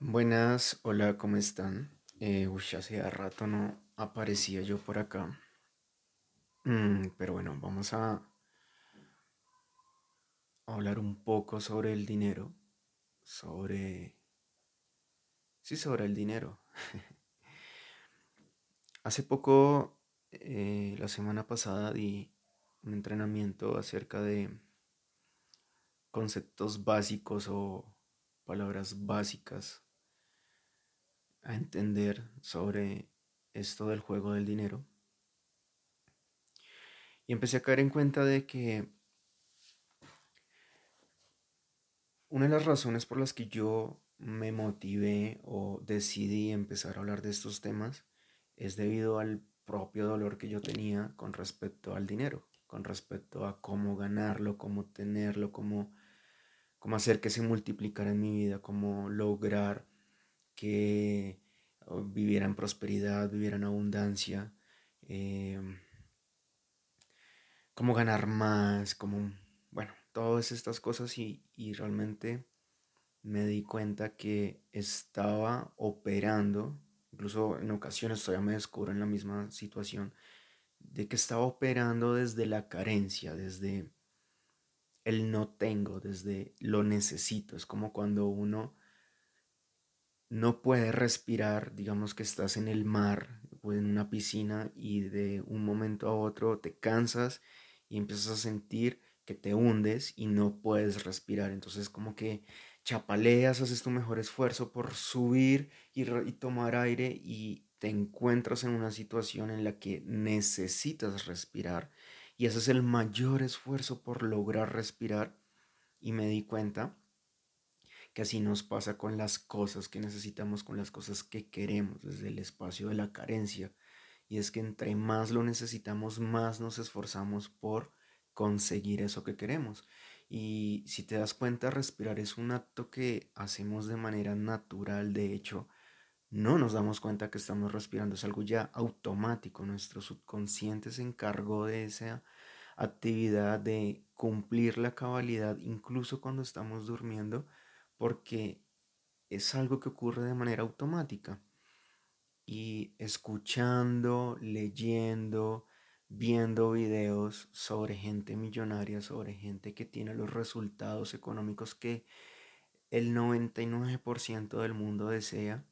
Buenas, hola, ¿cómo están? Eh, uy, hace rato no aparecía yo por acá. Mm, pero bueno, vamos a hablar un poco sobre el dinero. Sobre... Sí, sobre el dinero. Hace poco, eh, la semana pasada, di un entrenamiento acerca de conceptos básicos o palabras básicas a entender sobre esto del juego del dinero. Y empecé a caer en cuenta de que una de las razones por las que yo me motivé o decidí empezar a hablar de estos temas es debido al propio dolor que yo tenía con respecto al dinero, con respecto a cómo ganarlo, cómo tenerlo, cómo, cómo hacer que se multiplicara en mi vida, cómo lograr que viviera en prosperidad, viviera en abundancia, eh, cómo ganar más, cómo, bueno, todas estas cosas y, y realmente me di cuenta que estaba operando, incluso en ocasiones todavía me descubro en la misma situación, de que estaba operando desde la carencia, desde el no tengo, desde lo necesito. Es como cuando uno no puede respirar, digamos que estás en el mar o en una piscina y de un momento a otro te cansas y empiezas a sentir que te hundes y no puedes respirar. Entonces como que chapaleas, haces tu mejor esfuerzo por subir y, y tomar aire y te encuentras en una situación en la que necesitas respirar y haces el mayor esfuerzo por lograr respirar y me di cuenta que así nos pasa con las cosas que necesitamos, con las cosas que queremos, desde el espacio de la carencia. Y es que entre más lo necesitamos, más nos esforzamos por conseguir eso que queremos. Y si te das cuenta, respirar es un acto que hacemos de manera natural. De hecho, no nos damos cuenta que estamos respirando. Es algo ya automático. Nuestro subconsciente se encargó de esa actividad de cumplir la cabalidad incluso cuando estamos durmiendo porque es algo que ocurre de manera automática. Y escuchando, leyendo, viendo videos sobre gente millonaria, sobre gente que tiene los resultados económicos que el 99% del mundo desea,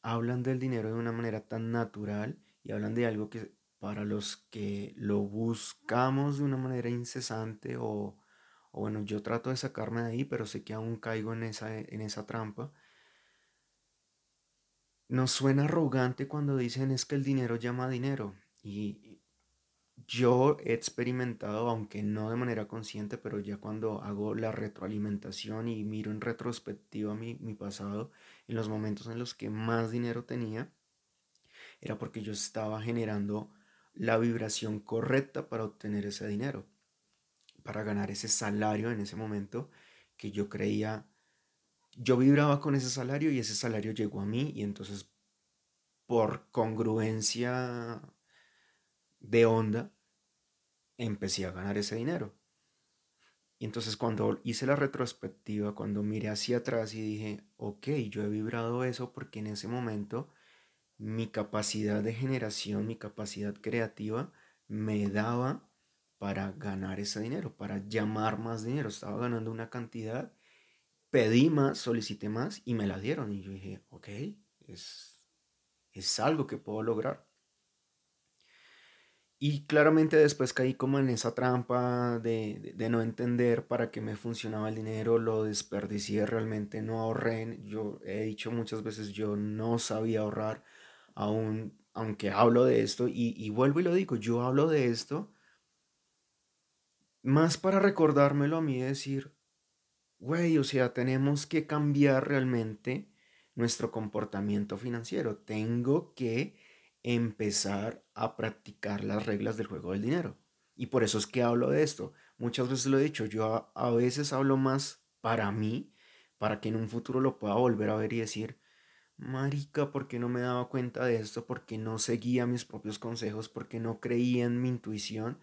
hablan del dinero de una manera tan natural y hablan de algo que para los que lo buscamos de una manera incesante o bueno, yo trato de sacarme de ahí, pero sé que aún caigo en esa, en esa trampa. Nos suena arrogante cuando dicen es que el dinero llama dinero. Y yo he experimentado, aunque no de manera consciente, pero ya cuando hago la retroalimentación y miro en retrospectiva mi, mi pasado, en los momentos en los que más dinero tenía, era porque yo estaba generando la vibración correcta para obtener ese dinero para ganar ese salario en ese momento que yo creía, yo vibraba con ese salario y ese salario llegó a mí y entonces por congruencia de onda empecé a ganar ese dinero. Y entonces cuando hice la retrospectiva, cuando miré hacia atrás y dije, ok, yo he vibrado eso porque en ese momento mi capacidad de generación, mi capacidad creativa me daba para ganar ese dinero, para llamar más dinero. Estaba ganando una cantidad, pedí más, solicité más y me la dieron. Y yo dije, ok, es, es algo que puedo lograr. Y claramente después caí como en esa trampa de, de, no entender para qué me funcionaba el dinero, lo desperdicié, realmente no ahorré. Yo he dicho muchas veces, yo no sabía ahorrar, aún, aunque hablo de esto, y, y vuelvo y lo digo, yo hablo de esto más para recordármelo a mí decir, güey, o sea, tenemos que cambiar realmente nuestro comportamiento financiero. Tengo que empezar a practicar las reglas del juego del dinero. Y por eso es que hablo de esto. Muchas veces lo he dicho, yo a, veces hablo más para mí, para que en un futuro lo pueda volver a ver y decir, marica, ¿por qué no me daba cuenta de esto? ¿Por qué no seguía mis propios consejos? ¿Por qué no creía en mi intuición?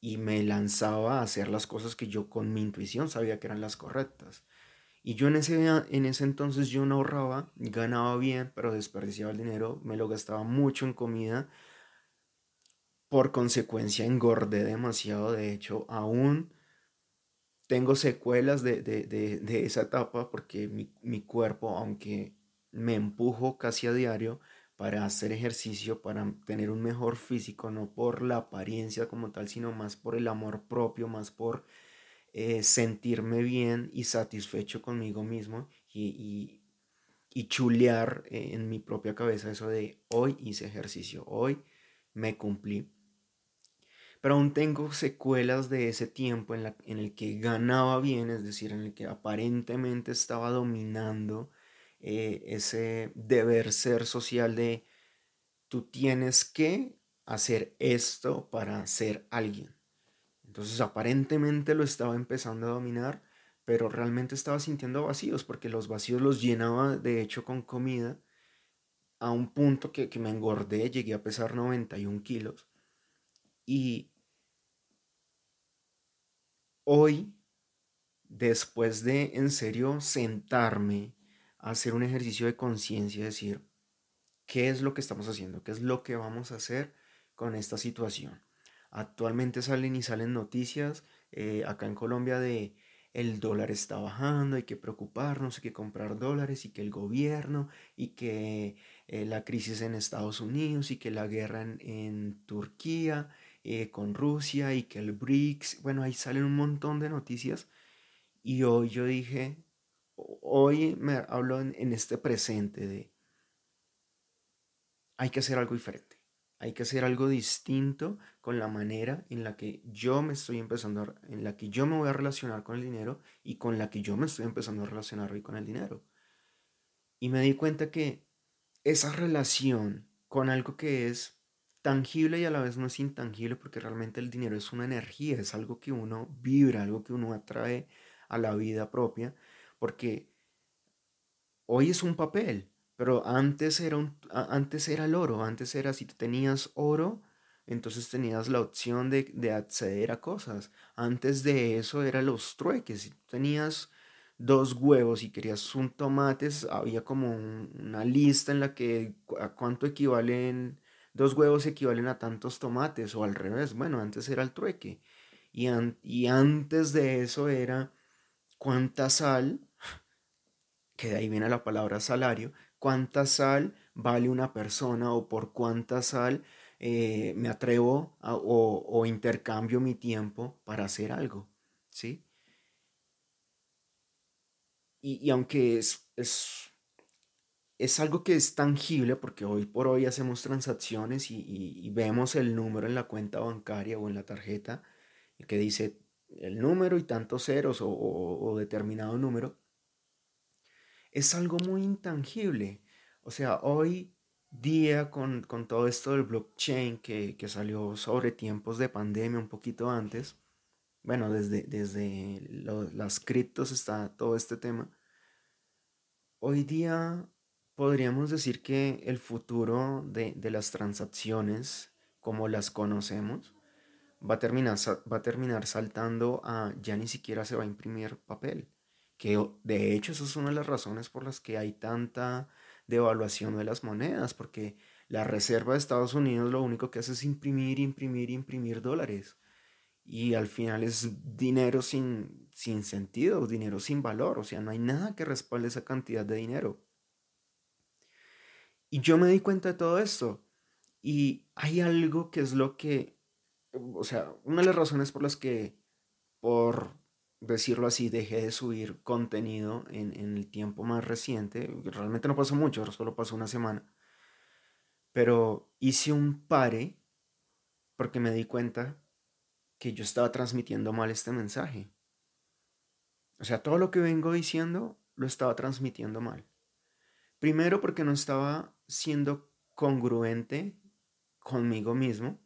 Y me lanzaba a hacer las cosas que yo con mi intuición sabía que eran las correctas. Y yo en ese, en ese entonces yo no ahorraba, ganaba bien, pero desperdiciaba el dinero, me lo gastaba mucho en comida. Por consecuencia engordé demasiado, de hecho aún tengo secuelas de, esa etapa porque mi, mi cuerpo, aunque me empujo casi a diario, para hacer ejercicio, para tener un mejor físico, no por la apariencia como tal, sino más por el amor propio, más por eh, sentirme bien y satisfecho conmigo mismo y, y, chulear eh, en mi propia cabeza eso de hoy hice ejercicio, hoy me cumplí. Pero aún tengo secuelas de ese tiempo en, el que ganaba bien, es decir, en el que aparentemente estaba dominando eh, ese deber ser social de tú tienes que hacer esto para ser alguien. Entonces aparentemente lo estaba empezando a dominar, pero realmente estaba sintiendo vacíos porque los vacíos los llenaba de hecho con comida a un punto que, que me engordé, llegué a pesar 91 kilos. Y hoy, después de en serio sentarme hacer un ejercicio de conciencia, decir, ¿qué es lo que estamos haciendo? ¿Qué es lo que vamos a hacer con esta situación? Actualmente salen y salen noticias eh, acá en Colombia de el dólar está bajando, hay que preocuparnos, hay que comprar dólares y que el gobierno y que eh, la crisis en Estados Unidos y que la guerra en, Turquía eh, con Rusia y que el BRICS, bueno, ahí salen un montón de noticias y hoy yo dije, hoy me hablo en, este presente de hay que hacer algo diferente. Hay que hacer algo distinto con la manera en la que yo me estoy empezando, en la que yo me voy a relacionar con el dinero y con la que yo me estoy empezando a relacionar hoy con el dinero. Y me di cuenta que esa relación con algo que es tangible y a la vez no es intangible, porque realmente el dinero es una energía, es algo que uno vibra, algo que uno atrae a la vida propia, porque hoy es un papel, pero antes era, un, antes era el oro, antes era si tú tenías oro, entonces tenías la opción de, de, acceder a cosas. Antes de eso era los trueques, si tú tenías dos huevos y querías un tomate, había como una lista en la que a cuánto equivalen, dos huevos equivalen a tantos tomates o al revés, bueno, antes era el trueque. Y, y antes de eso era cuánta sal que de ahí viene la palabra salario, cuánta sal vale una persona o por cuánta sal eh, me atrevo o, intercambio mi tiempo para hacer algo, ¿sí? Y, aunque es, es, es, algo que es tangible, porque hoy por hoy hacemos transacciones y, vemos el número en la cuenta bancaria o en la tarjeta que dice el número y tantos ceros o determinado número, es algo muy intangible. O sea, hoy día con, todo esto del blockchain que, salió sobre tiempos de pandemia un poquito antes, bueno, desde, desde las criptos está todo este tema, hoy día podríamos decir que el futuro de, de las transacciones como las conocemos va a, terminar, va a terminar saltando a ya ni siquiera se va a imprimir papel que de hecho eso es una de las razones por las que hay tanta devaluación de las monedas, porque la Reserva de Estados Unidos lo único que hace es imprimir, imprimir, imprimir dólares. Y al final es dinero sin, sin sentido, dinero sin valor, o sea, no hay nada que respalde esa cantidad de dinero. Y yo me di cuenta de todo esto. Y hay algo que es lo que, o sea, una de las razones por las que por decirlo así, dejé de subir contenido en, el tiempo más reciente. Realmente no pasó mucho, solo pasó una semana. Pero hice un pare porque me di cuenta que yo estaba transmitiendo mal este mensaje. O sea, todo lo que vengo diciendo lo estaba transmitiendo mal. Primero porque no estaba siendo congruente conmigo mismo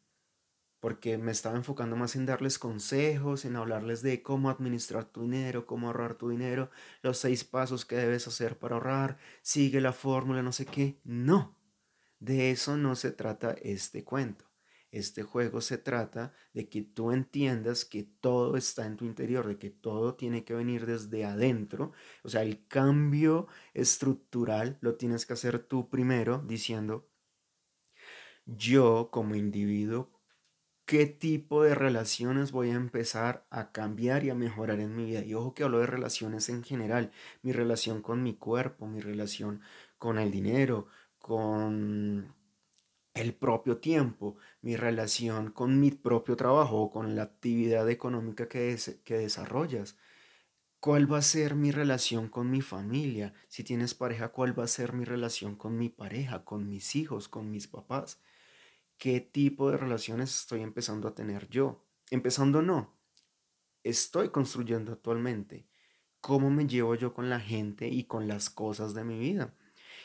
porque me estaba enfocando más en darles consejos, en hablarles de cómo administrar tu dinero, cómo ahorrar tu dinero, los seis pasos que debes hacer para ahorrar, sigue la fórmula, no sé qué. No, de eso no se trata este cuento. Este juego se trata de que tú entiendas que todo está en tu interior, de que todo tiene que venir desde adentro. O sea, el cambio estructural lo tienes que hacer tú primero diciendo, yo como individuo qué tipo de relaciones voy a empezar a cambiar y a mejorar en mi vida. Y ojo que hablo de relaciones en general, mi relación con mi cuerpo, mi relación con el dinero, con el propio tiempo, mi relación con mi propio trabajo con la actividad económica que, que desarrollas. ¿Cuál va a ser mi relación con mi familia? Si tienes pareja, ¿cuál va a ser mi relación con mi pareja, con mis hijos, con mis papás? Qué tipo de relaciones estoy empezando a tener yo. Empezando no, estoy construyendo actualmente. ¿Cómo me llevo yo con la gente y con las cosas de mi vida?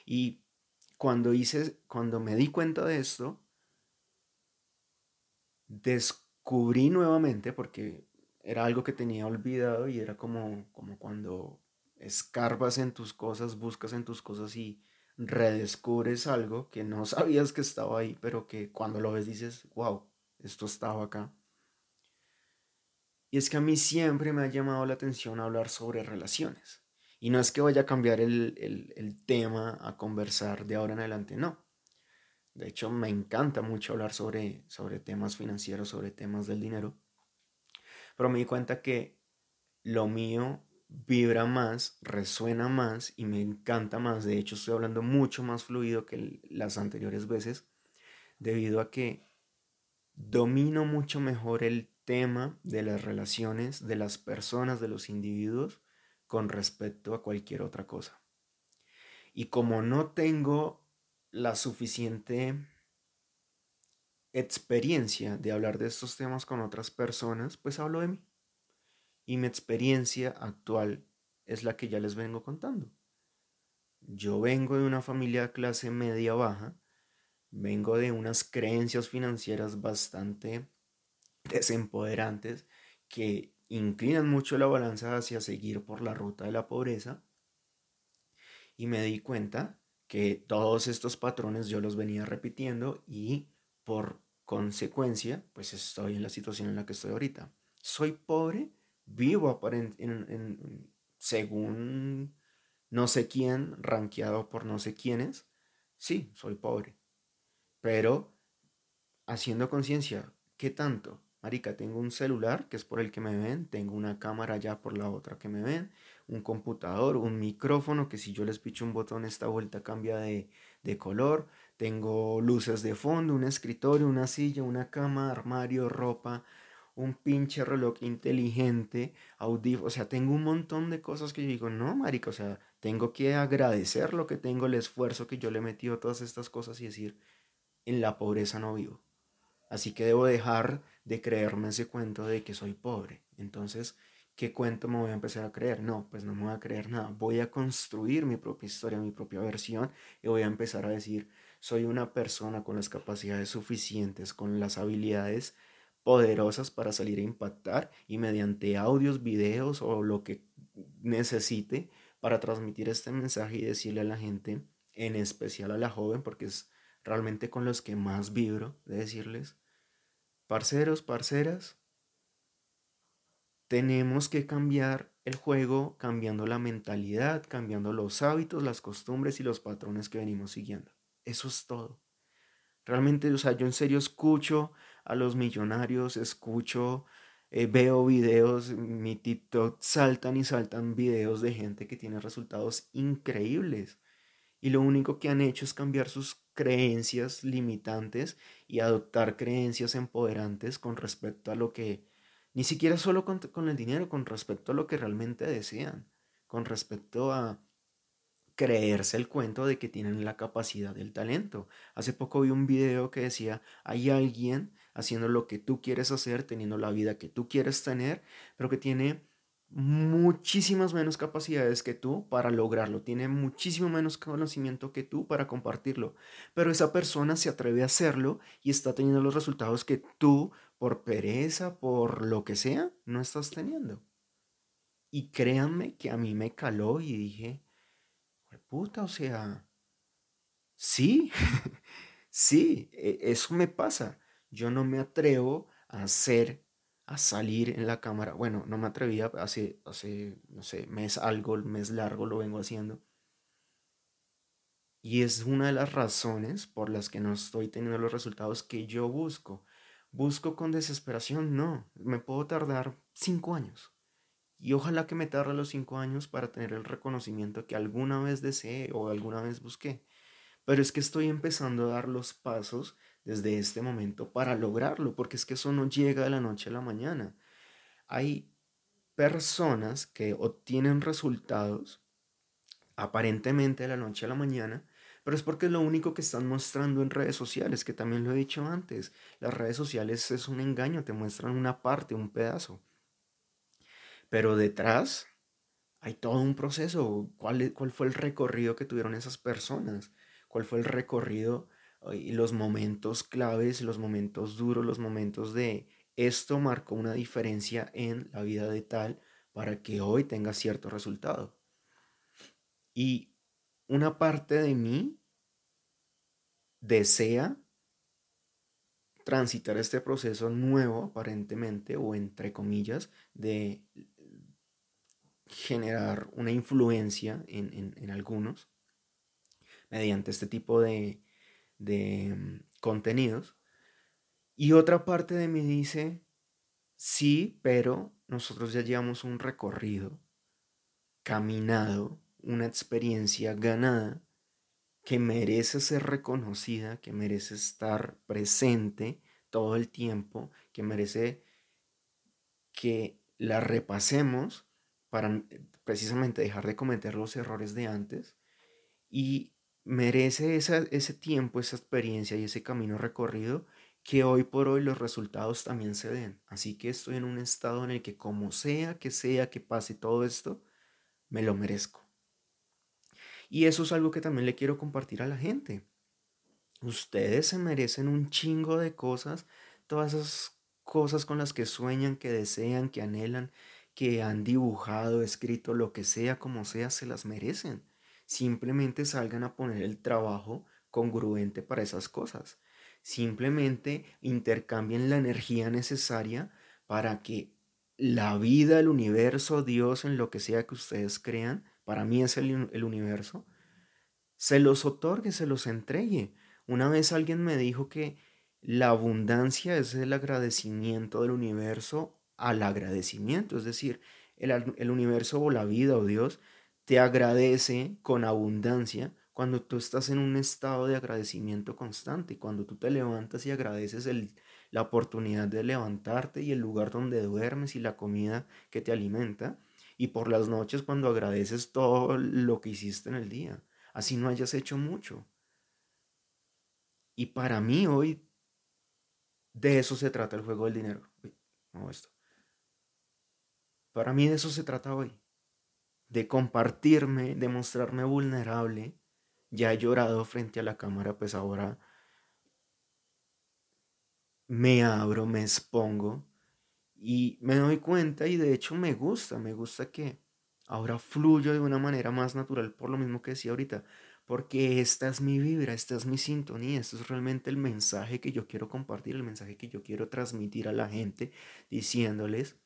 Y cuando hice, cuando me di cuenta de esto, descubrí nuevamente, porque era algo que tenía olvidado y era como, como cuando escarbas en tus cosas, buscas en tus cosas y redescubres algo que no sabías que estaba ahí, pero que cuando lo ves dices, wow, esto estaba acá. Y es que a mí siempre me ha llamado la atención hablar sobre relaciones. Y no es que vaya a cambiar el, tema a conversar de ahora en adelante, no. De hecho, me encanta mucho hablar sobre, sobre temas financieros, sobre temas del dinero. Pero me di cuenta que lo mío vibra más, resuena más y me encanta más. De hecho, estoy hablando mucho más fluido que las anteriores veces debido a que domino mucho mejor el tema de las relaciones de las personas, de los individuos, con respecto a cualquier otra cosa. Y como no tengo la suficiente experiencia de hablar de estos temas con otras personas, pues hablo de mí y mi experiencia actual es la que ya les vengo contando. Yo vengo de una familia clase media baja, vengo de unas creencias financieras bastante desempoderantes que inclinan mucho la balanza hacia seguir por la ruta de la pobreza y me di cuenta que todos estos patrones yo los venía repitiendo y por consecuencia pues estoy en la situación en la que estoy ahorita. Soy pobre vivo en, según no sé quién, rankeado por no sé quiénes, sí, soy pobre. Pero haciendo conciencia, ¿qué tanto? Marica, tengo un celular que es por el que me ven, tengo una cámara ya por la otra que me ven, un computador, un micrófono que si yo les picho un botón esta vuelta cambia de, de color, tengo luces de fondo, un escritorio, una silla, una cama, armario, ropa, un pinche reloj inteligente, audífono, o sea, tengo un montón de cosas que yo digo, no, marica, o sea, tengo que agradecer lo que tengo, el esfuerzo que yo le he metido a todas estas cosas y decir, en la pobreza no vivo. Así que debo dejar de creerme ese cuento de que soy pobre. Entonces, ¿qué cuento me voy a empezar a creer? No, pues no me voy a creer nada. Voy a construir mi propia historia, mi propia versión y voy a empezar a decir, soy una persona con las capacidades suficientes, con las habilidades poderosas para salir a impactar y mediante audios, videos o lo que necesite para transmitir este mensaje y decirle a la gente, en especial a la joven, porque es realmente con los que más vibro, de decirles, parceros, parceras, tenemos que cambiar el juego cambiando la mentalidad, cambiando los hábitos, las costumbres y los patrones que venimos siguiendo. Eso es todo. Realmente, o sea, yo en serio escucho a los millonarios, escucho, eh, veo videos, mi TikTok saltan y saltan videos de gente que tiene resultados increíbles. Y lo único que han hecho es cambiar sus creencias limitantes y adoptar creencias empoderantes con respecto a lo que, ni siquiera solo con, con el dinero, con respecto a lo que realmente desean, con respecto a creerse el cuento de que tienen la capacidad del talento. Hace poco vi un video que decía, hay alguien haciendo lo que tú quieres hacer, teniendo la vida que tú quieres tener, pero que tiene muchísimas menos capacidades que tú para lograrlo, tiene muchísimo menos conocimiento que tú para compartirlo, pero esa persona se atreve a hacerlo y está teniendo los resultados que tú, por pereza, por lo que sea, no estás teniendo. Y créanme que a mí me caló y dije, puta, o sea, sí, sí, e, eso me pasa. Yo no me atrevo a hacer, a salir en la cámara. Bueno, no me atrevía hace, hace, no sé, mes algo, mes largo lo vengo haciendo. Y es una de las razones por las que no estoy teniendo los resultados que yo busco. ¿Busco con desesperación? No, me puedo tardar cinco años. Y ojalá que me tarde los cinco años para tener el reconocimiento que alguna vez deseé o alguna vez busqué. Pero es que estoy empezando a dar los pasos desde este momento para lograrlo, porque es que eso no llega de la noche a la mañana. Hay personas que obtienen resultados aparentemente de la noche a la mañana, pero es porque es lo único que están mostrando en redes sociales, que también lo he dicho antes. Las redes sociales es un engaño, te muestran una parte, un pedazo. Pero detrás hay todo un proceso. ¿Cuál, cuál fue el recorrido que tuvieron esas personas? ¿Cuál fue el recorrido y los momentos claves, los momentos duros, los momentos de esto marcó una diferencia en la vida de tal para que hoy tenga cierto resultado? Y una parte de mí desea transitar este proceso nuevo, aparentemente, o entre comillas, de generar una influencia en, algunos mediante este tipo de, de mm, contenidos. Y otra parte de mí dice, sí, pero nosotros ya llevamos un recorrido caminado, una experiencia ganada que merece ser reconocida, que merece estar presente todo el tiempo, que merece que la repasemos para precisamente dejar de cometer los errores de antes y merece ese tiempo, esa experiencia y ese camino recorrido que hoy por hoy los resultados también se den. Así que estoy en un estado en el que como sea que sea que pase todo esto, me lo merezco. Y eso es algo que también le quiero compartir a la gente. Ustedes se merecen un chingo de cosas, todas esas cosas con las que sueñan, que desean, que anhelan, que han dibujado, escrito, lo que sea, como sea, se las merecen. Simplemente salgan a poner el trabajo congruente para esas cosas. Simplemente intercambien la energía necesaria para que la vida, el universo, Dios, en lo que sea que ustedes crean, para mí es el, universo, se los otorgue, se los entregue. Una vez alguien me dijo que la abundancia es el agradecimiento del universo al agradecimiento. Es decir, el, universo o la vida o Dios te agradece con abundancia cuando tú estás en un estado de agradecimiento constante, cuando tú te levantas y agradeces el, la oportunidad de levantarte y el lugar donde duermes y la comida que te alimenta, y por las noches cuando agradeces todo lo que hiciste en el día, así no hayas hecho mucho. Y para mí hoy de eso se trata el juego del dinero. Para mí de eso se trata hoy. De compartirme, de mostrarme vulnerable. Ya he llorado frente a la cámara, pues ahora me abro, me expongo y me doy cuenta y de hecho me gusta, me gusta que ahora fluyo de una manera más natural por lo mismo que decía ahorita, porque esta es mi vibra, esta es mi sintonía, esto es realmente el mensaje que yo quiero compartir, el mensaje que yo quiero transmitir a la gente, diciéndoles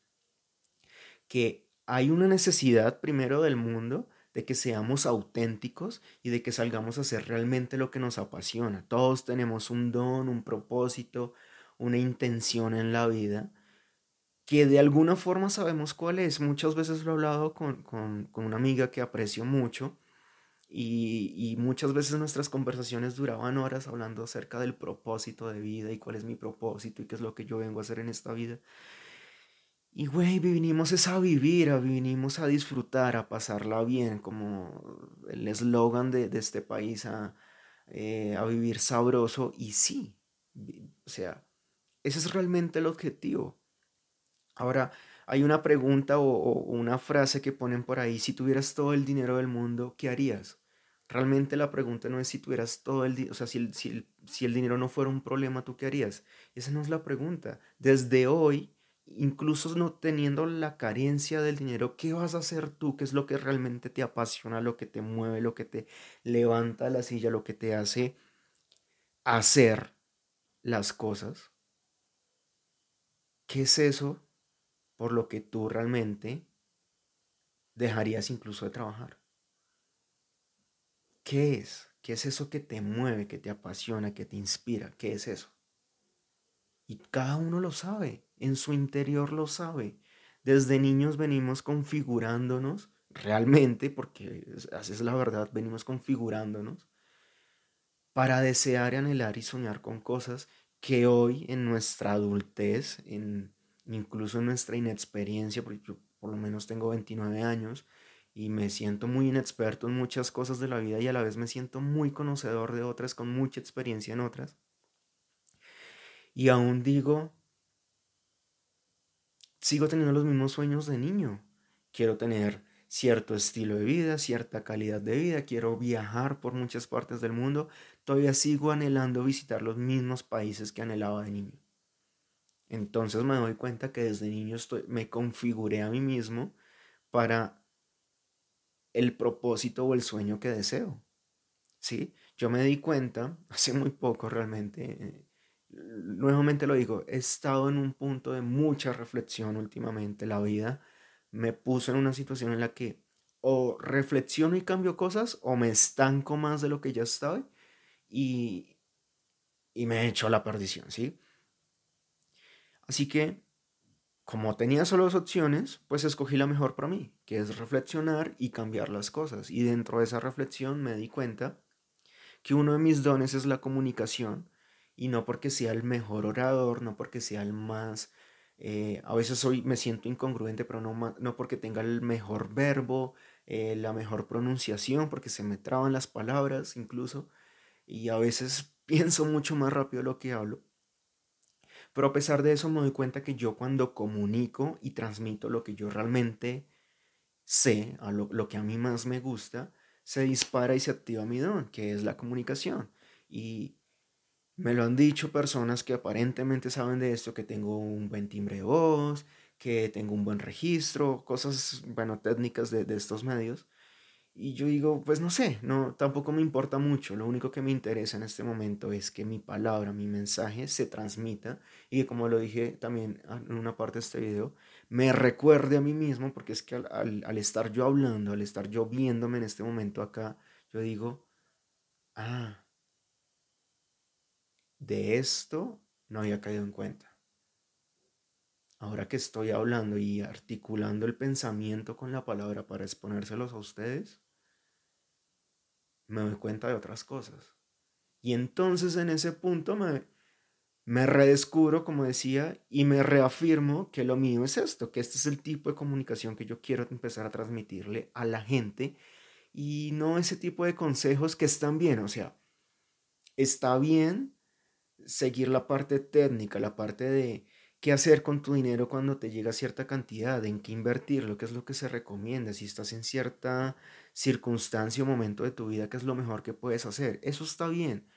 que hay una necesidad primero del mundo de que seamos auténticos y de que salgamos a hacer realmente lo que nos apasiona. Todos tenemos un don, un propósito, una intención en la vida que de alguna forma sabemos cuál es. Muchas veces lo he hablado con, una amiga que aprecio mucho y, y, muchas veces nuestras conversaciones duraban horas hablando acerca del propósito de vida y cuál es mi propósito y qué es lo que yo vengo a hacer en esta vida. Y, güey, vinimos es a vivir, a, vinimos a disfrutar, a pasarla bien, como el eslogan de, este país, a, eh, a vivir sabroso. Y sí, o sea, ese es realmente el objetivo. Ahora, hay una pregunta o, una frase que ponen por ahí, si tuvieras todo el dinero del mundo, ¿qué harías? Realmente la pregunta no es si tuvieras todo el dinero, o sea, si el, si, si el dinero no fuera un problema, ¿tú qué harías? Esa no es la pregunta. Desde hoy incluso no teniendo la carencia del dinero, ¿qué vas a hacer tú? ¿Qué es lo que realmente te apasiona, lo que te mueve, lo que te levanta la silla, lo que te hace hacer las cosas? ¿qué es eso por lo que tú realmente dejarías incluso de trabajar? ¿Qué es? ¿Qué es eso que te mueve, que te apasiona, que te inspira? ¿Qué es eso? Y cada uno lo sabe, en su interior lo sabe. Desde niños venimos configurándonos, realmente, porque así es la verdad, venimos configurándonos para desear, anhelar y soñar con cosas que hoy en nuestra adultez, en, incluso en nuestra inexperiencia, porque yo por lo menos tengo 29 años y me siento muy inexperto en muchas cosas de la vida y a la vez me siento muy conocedor de otras, con mucha experiencia en otras. Y aún digo, sigo teniendo los mismos sueños de niño. Quiero tener cierto estilo de vida, cierta calidad de vida, quiero viajar por muchas partes del mundo, todavía sigo anhelando visitar los mismos países que anhelaba de niño. Entonces me doy cuenta que desde niño estoy, me configuré a mí mismo para el propósito o el sueño que deseo. ¿Sí? Yo me di cuenta hace muy poco realmente, eh, nuevamente lo digo, he estado en un punto de mucha reflexión últimamente. La vida me puso en una situación en la que o reflexiono y cambio cosas o me estanco más de lo que ya estaba y, y me echo a la perdición, ¿sí? Así que, como tenía solo dos opciones, pues escogí la mejor para mí, que es reflexionar y cambiar las cosas. Y dentro de esa reflexión me di cuenta que uno de mis dones es la comunicación y no porque sea el mejor orador, no porque sea el más eh, a veces hoy me siento incongruente, pero no, no porque tenga el mejor verbo, eh, la mejor pronunciación, porque se me traban las palabras incluso, y a veces pienso mucho más rápido lo que hablo. Pero a pesar de eso me doy cuenta que yo cuando comunico y transmito lo que yo realmente sé, a lo, lo que a mí más me gusta, se dispara y se activa mi don, que es la comunicación. Y me lo han dicho personas que aparentemente saben de esto, que tengo un buen timbre de voz, que tengo un buen registro, cosas, bueno, técnicas de, de estos medios. Y yo digo, pues no sé, no, tampoco me importa mucho. Lo único que me interesa en este momento es que mi palabra, mi mensaje se transmita y que como lo dije también en una parte de este video, me recuerde a mí mismo, porque es que al, al, al estar yo hablando, al estar yo viéndome en este momento acá, yo digo, ah, de esto no había caído en cuenta. Ahora que estoy hablando y articulando el pensamiento con la palabra para exponérselos a ustedes, me doy cuenta de otras cosas. Y entonces en ese punto me, me redescubro, como decía, y me reafirmo que lo mío es esto, que este es el tipo de comunicación que yo quiero empezar a transmitirle a la gente y no ese tipo de consejos que están bien, o sea, está bien seguir la parte técnica, la parte de qué hacer con tu dinero cuando te llega cierta cantidad, en qué invertirlo, qué es lo que se recomienda, si estás en cierta circunstancia o momento de tu vida, qué es lo mejor que puedes hacer. Eso está bien,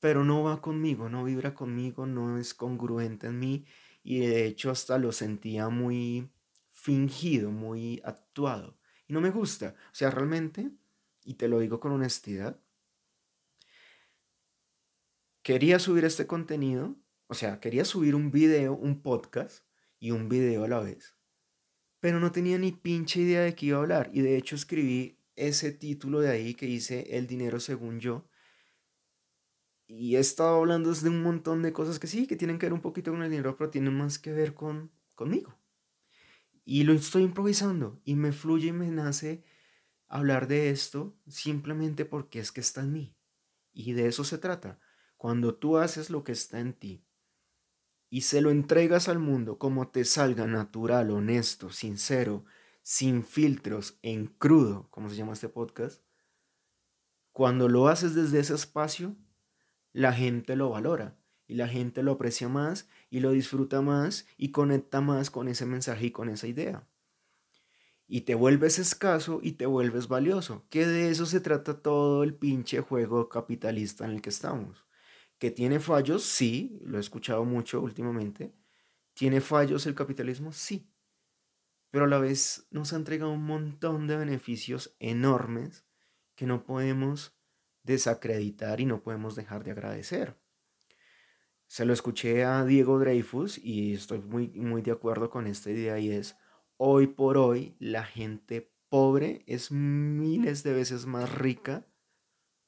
pero no va conmigo, no vibra conmigo, no es congruente en mí y de hecho hasta lo sentía muy fingido, muy actuado. Y no me gusta. O sea, realmente, y te lo digo con honestidad, quería subir este contenido, o sea, quería subir un video, un podcast y un video a la vez, pero no tenía ni pinche idea de qué iba a hablar y de hecho escribí ese título de ahí que dice El dinero según yo. Y he estado hablando de un montón de cosas que sí, que tienen que ver un poquito con el dinero, pero tienen más que ver con conmigo. Y lo estoy improvisando y me fluye y me nace hablar de esto simplemente porque es que está en mí. Y de eso se trata. Cuando tú haces lo que está en ti y se lo entregas al mundo como te salga natural, honesto, sincero, sin filtros, en crudo, como se llama este podcast, cuando lo haces desde ese espacio, la gente lo valora y la gente lo aprecia más y lo disfruta más y conecta más con ese mensaje y con esa idea. Y te vuelves escaso y te vuelves valioso, que de eso se trata todo el pinche juego capitalista en el que estamos. ¿Que tiene fallos? Sí, lo he escuchado mucho últimamente. ¿Tiene fallos el capitalismo? Sí. Pero a la vez nos ha entregado un montón de beneficios enormes que no podemos desacreditar y no podemos dejar de agradecer. se lo escuché a Diego Dreyfus y estoy muy, muy de acuerdo con esta idea y es, hoy por hoy la gente pobre es miles de veces más rica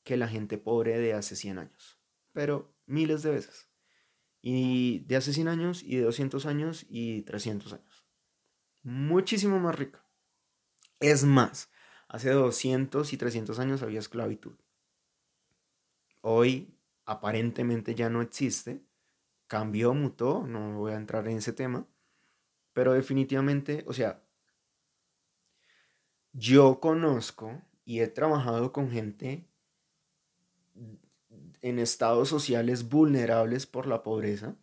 que la gente pobre de hace 100 años, pero miles de veces. Y de hace 100 años y de 200 años y 300 años. Muchísimo más rica. Es más, hace 200 y 300 años había esclavitud. Hoy aparentemente ya no existe. Cambió, mutó, no voy a entrar en ese tema. Pero definitivamente, o sea, yo conozco y he trabajado con gente en estados sociales vulnerables por la pobreza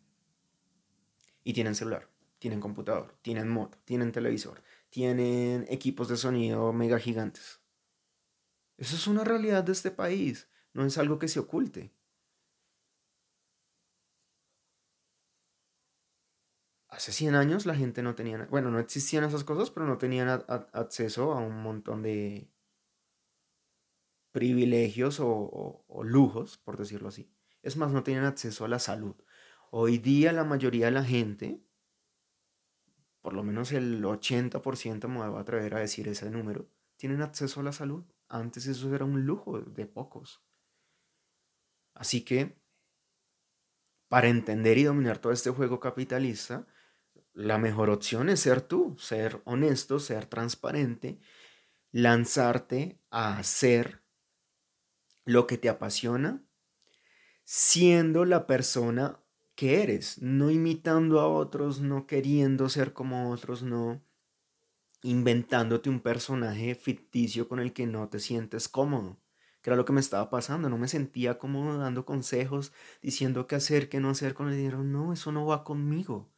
y tienen celular, tienen computador, tienen moto, tienen televisor, tienen equipos de sonido mega gigantes. Eso es una realidad de este país, no es algo que se oculte. Hace 100 años la gente no tenía, bueno, no existían esas cosas, pero no tenían acceso a un montón de privilegios o, lujos, por decirlo así. Es más, no tenían acceso a la salud. Hoy día la mayoría de la gente por lo menos el 80% me voy a atrever a decir ese número, tienen acceso a la salud. Antes eso era un lujo de pocos. Así que, para entender y dominar todo este juego capitalista, la mejor opción es ser tú, ser honesto, ser transparente, lanzarte a hacer lo que te apasiona, siendo la persona que eres, no imitando a otros, no queriendo ser como otros, no inventándote un personaje ficticio con el que no te sientes cómodo, que era lo que me estaba pasando, no me sentía cómodo dando consejos, diciendo qué hacer, qué no hacer con el dinero, no, eso no va conmigo.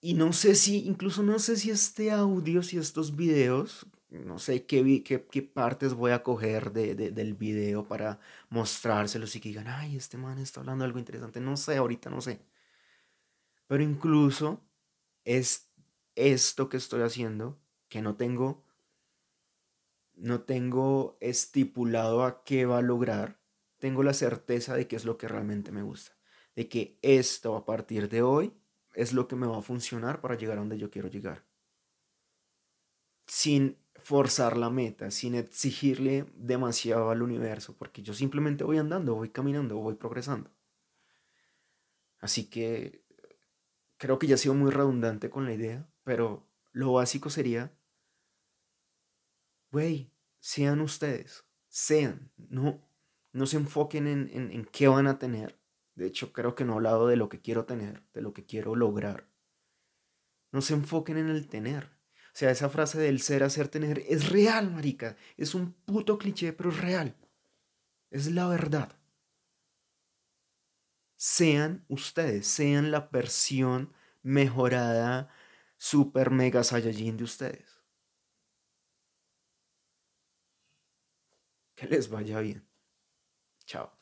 Y no sé si, incluso no sé si este audio, si estos videos no sé qué, qué, qué partes voy a coger de, del video para mostrárselos y que digan, ay, este man está hablando algo interesante. No sé, ahorita no sé. Pero incluso es esto que estoy haciendo, que no tengo, no tengo estipulado a qué va a lograr, tengo la certeza de que es lo que realmente me gusta. De que esto a partir de hoy es lo que me va a funcionar para llegar a donde yo quiero llegar. Sin forzar la meta, sin exigirle demasiado al universo, porque yo simplemente voy andando, voy caminando, voy progresando. Así que creo que ya he sido muy redundante con la idea, pero lo básico sería, güey, sean ustedes, sean, no, no se enfoquen en, en, en qué van a tener. De hecho, creo que no he hablado de lo que quiero tener, de lo que quiero lograr. No se enfoquen en el tener sea, esa frase del ser, hacer, tener, es real, marica. Es un puto cliché, pero es real. Es la verdad. Sean ustedes, sean la versión mejorada, super mega saiyajin de ustedes. Que les vaya bien. Chao.